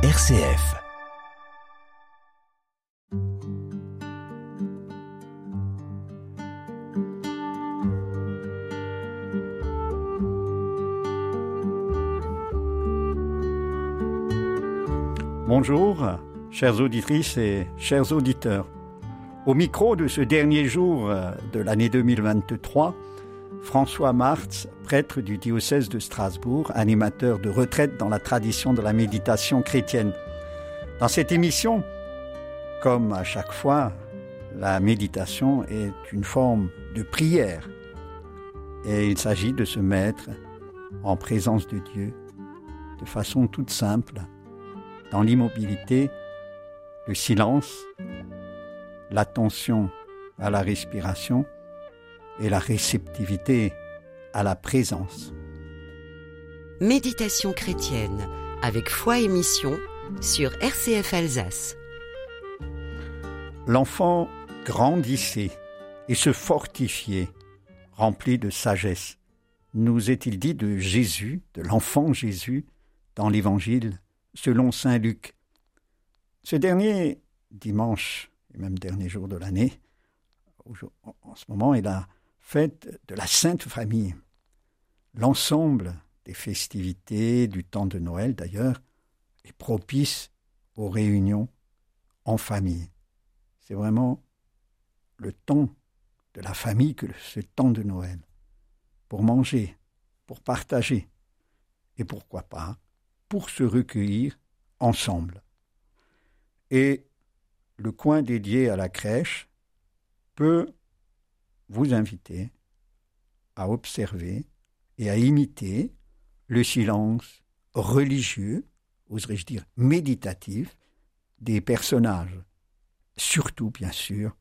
RCF. Bonjour, chères auditrices et chers auditeurs. Au micro de ce dernier jour de l'année 2023, François Martz, prêtre du diocèse de Strasbourg, animateur de retraite dans la tradition de la méditation chrétienne. Dans cette émission, comme à chaque fois, la méditation est une forme de prière et il s'agit de se mettre en présence de Dieu de façon toute simple, dans l'immobilité, le silence, l'attention à la respiration, et la réceptivité à la présence. Méditation chrétienne avec foi et mission sur RCF Alsace. L'enfant grandissait et se fortifiait, rempli de sagesse. Nous est-il dit de Jésus, de l'enfant Jésus, dans l'Évangile selon Saint Luc? Ce dernier dimanche, et même dernier jour de l'année, en ce moment, est la fête de la Sainte Famille. L'ensemble des festivités du temps de Noël, d'ailleurs, est propice aux réunions en famille. C'est vraiment le temps de la famille que ce temps de Noël. Pour manger, pour partager, et pourquoi pas, pour se recueillir ensemble. Et le coin dédié à la crèche peut vous inviter à observer et à imiter le silence religieux, oserais-je dire méditatif, des personnages, surtout bien sûr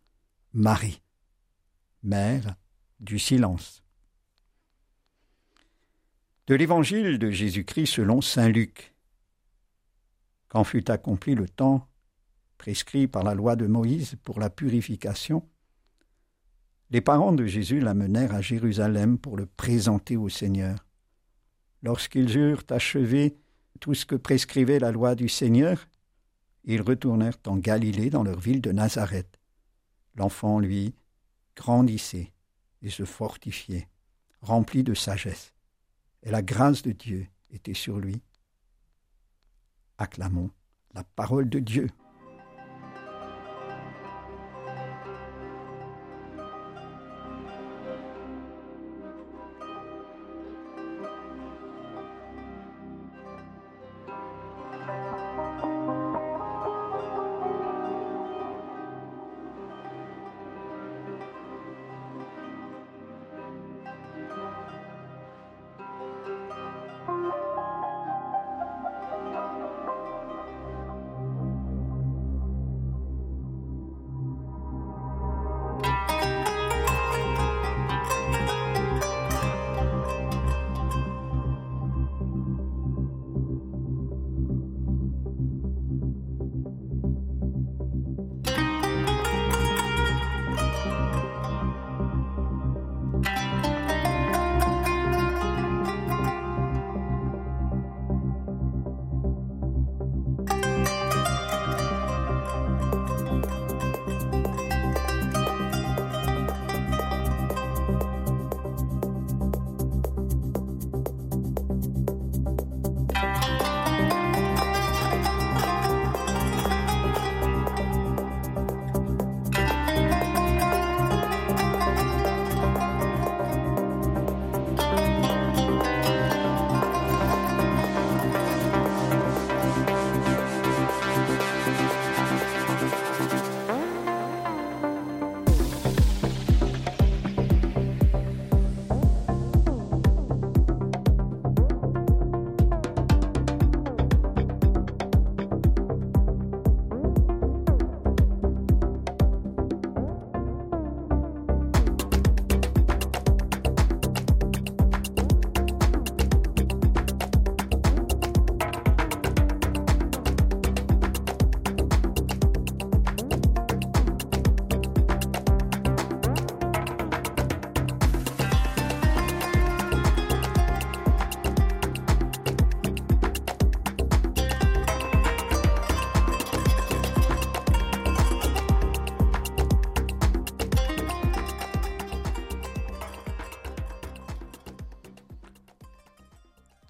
Marie, mère du silence. De l'évangile de Jésus-Christ selon Saint Luc. Quand fut accompli le temps prescrit par la loi de Moïse pour la purification, les parents de Jésus l'amenèrent à Jérusalem pour le présenter au Seigneur. Lorsqu'ils eurent achevé tout ce que prescrivait la loi du Seigneur, ils retournèrent en Galilée dans leur ville de Nazareth. L'enfant, lui, grandissait et se fortifiait, rempli de sagesse, et la grâce de Dieu était sur lui. Acclamons la parole de Dieu.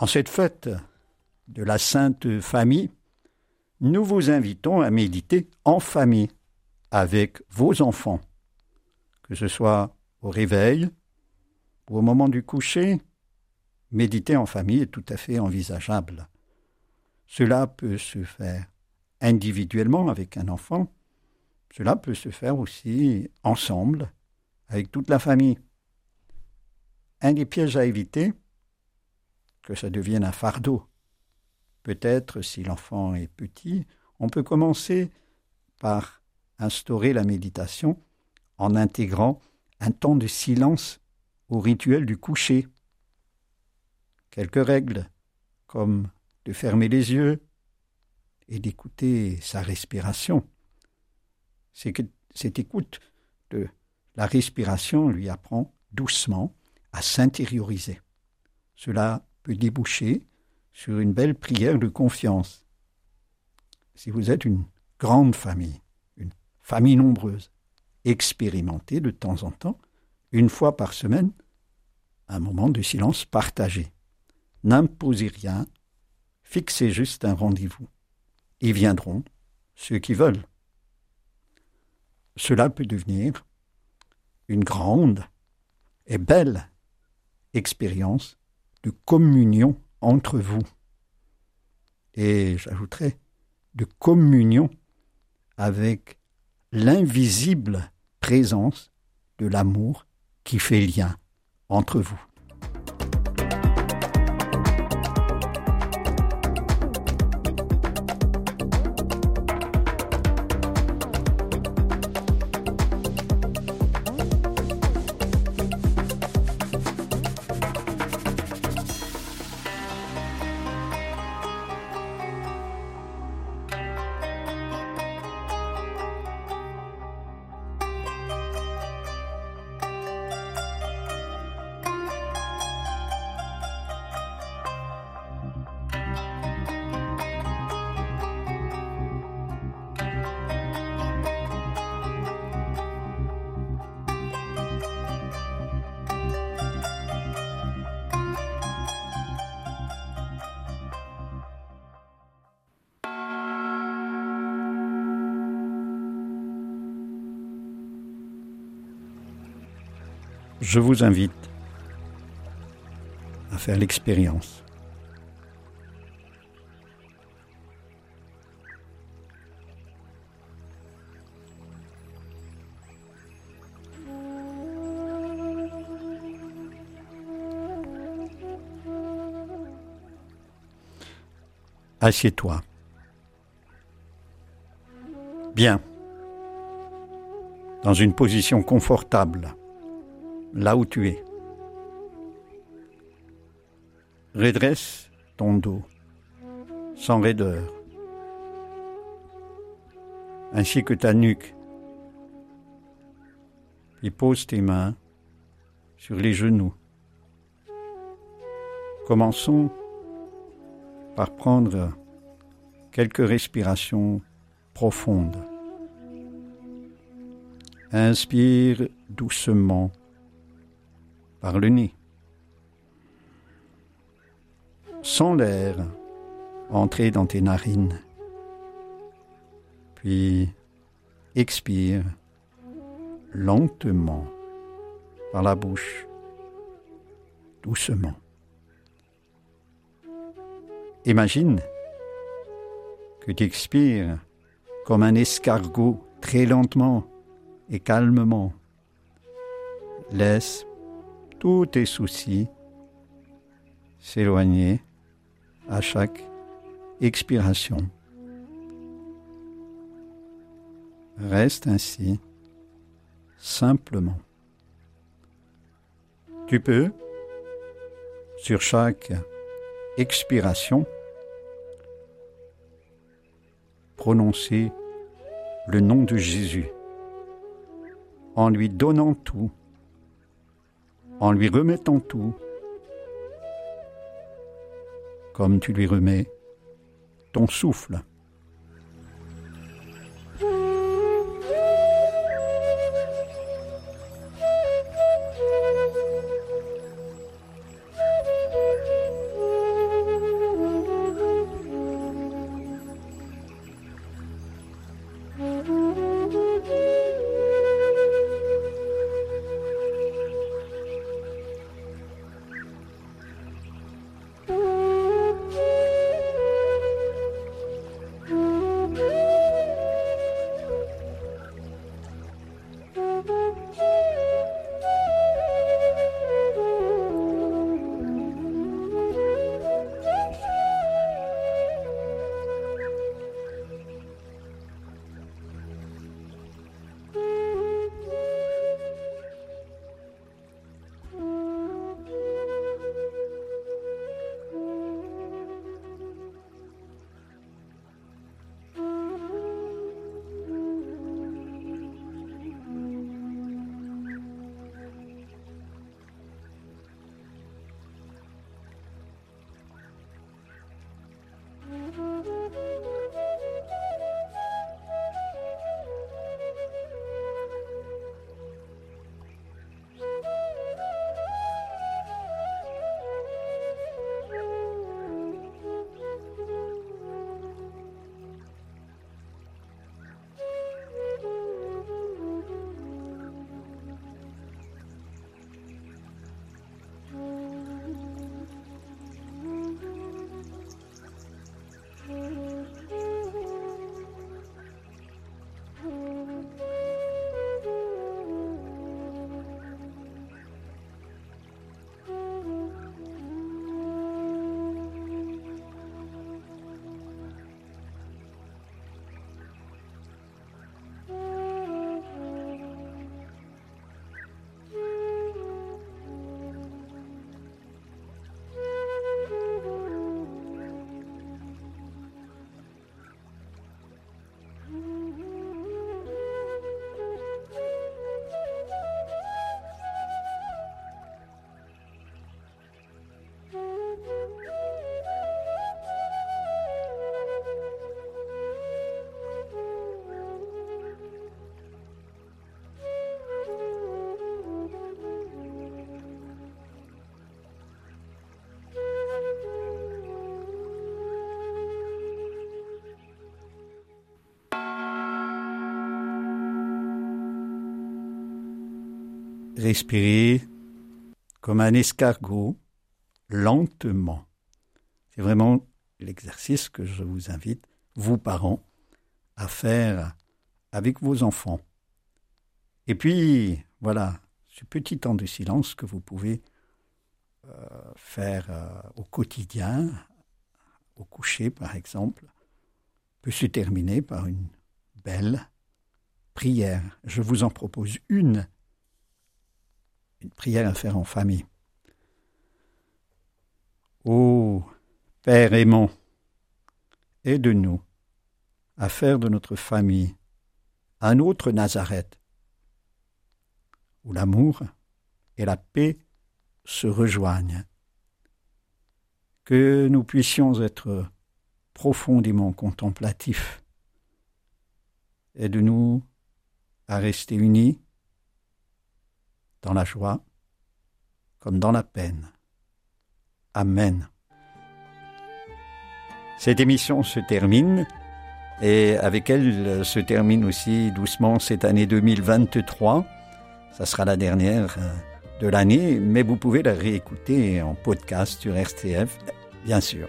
Cette fête de la Sainte Famille, nous vous invitons à méditer en famille avec vos enfants, que ce soit au réveil ou au moment du coucher. Méditer en famille est tout à fait envisageable. Cela peut se faire individuellement avec un enfant, cela peut se faire aussi ensemble avec toute la famille. Un des pièges à éviter, que ça devienne un fardeau. Peut-être, si l'enfant est petit, on peut commencer par instaurer la méditation en intégrant un temps de silence au rituel du coucher. Quelques règles, comme de fermer les yeux et d'écouter sa respiration. Cette écoute de la respiration lui apprend doucement à s'intérioriser. Cela déboucher sur une belle prière de confiance. Si vous êtes une grande famille, une famille nombreuse, expérimentez de temps en temps, une fois par semaine, un moment de silence partagé. N'imposez rien, fixez juste un rendez-vous. Et viendront ceux qui veulent. Cela peut devenir une grande et belle expérience communion entre vous. Et j'ajouterai de communion avec l'invisible présence de l'amour qui fait lien entre vous. Je vous invite à faire l'expérience. Assieds-toi. Bien. Dans une position confortable là où tu es. Redresse ton dos, sans raideur, ainsi que ta nuque, et pose tes mains sur les genoux. Commençons par prendre quelques respirations profondes. Inspire doucement par le nez. Sens l'air entrer dans tes narines. Puis expire lentement par la bouche, doucement. Imagine que tu expires comme un escargot très lentement et calmement. Laisse tous tes soucis s'éloigner à chaque expiration. Reste ainsi, simplement. Tu peux, sur chaque expiration, prononcer le nom de Jésus en lui donnant tout en lui remettant tout, comme tu lui remets ton souffle. Mm-hmm. Respirez comme un escargot, lentement. C'est vraiment l'exercice que je vous invite, vous parents, à faire avec vos enfants. Et puis, voilà, ce petit temps de silence que vous pouvez euh, faire euh, au quotidien, au coucher par exemple, peut se terminer par une belle prière. Je vous en propose une, une prière à faire en famille. Ô Père aimant, aide-nous à faire de notre famille un autre Nazareth, où l'amour et la paix se rejoignent. Que nous puissions être profondément contemplatifs. Aide-nous à rester unis dans la joie comme dans la peine. Amen. Cette émission se termine et avec elle se termine aussi doucement cette année 2023. Ça sera la dernière euh, de l'année, mais vous pouvez la réécouter en podcast sur RCF, bien sûr.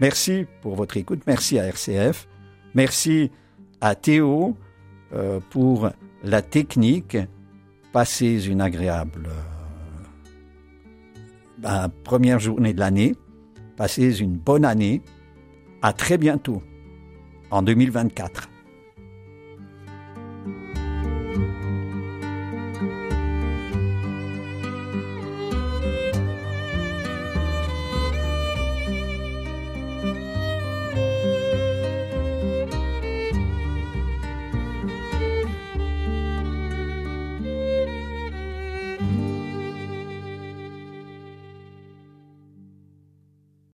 Merci pour votre écoute, merci à RCF, merci à Théo euh, pour la technique. Passez une agréable euh, première journée de l'année, passez une bonne année, à très bientôt en 2024.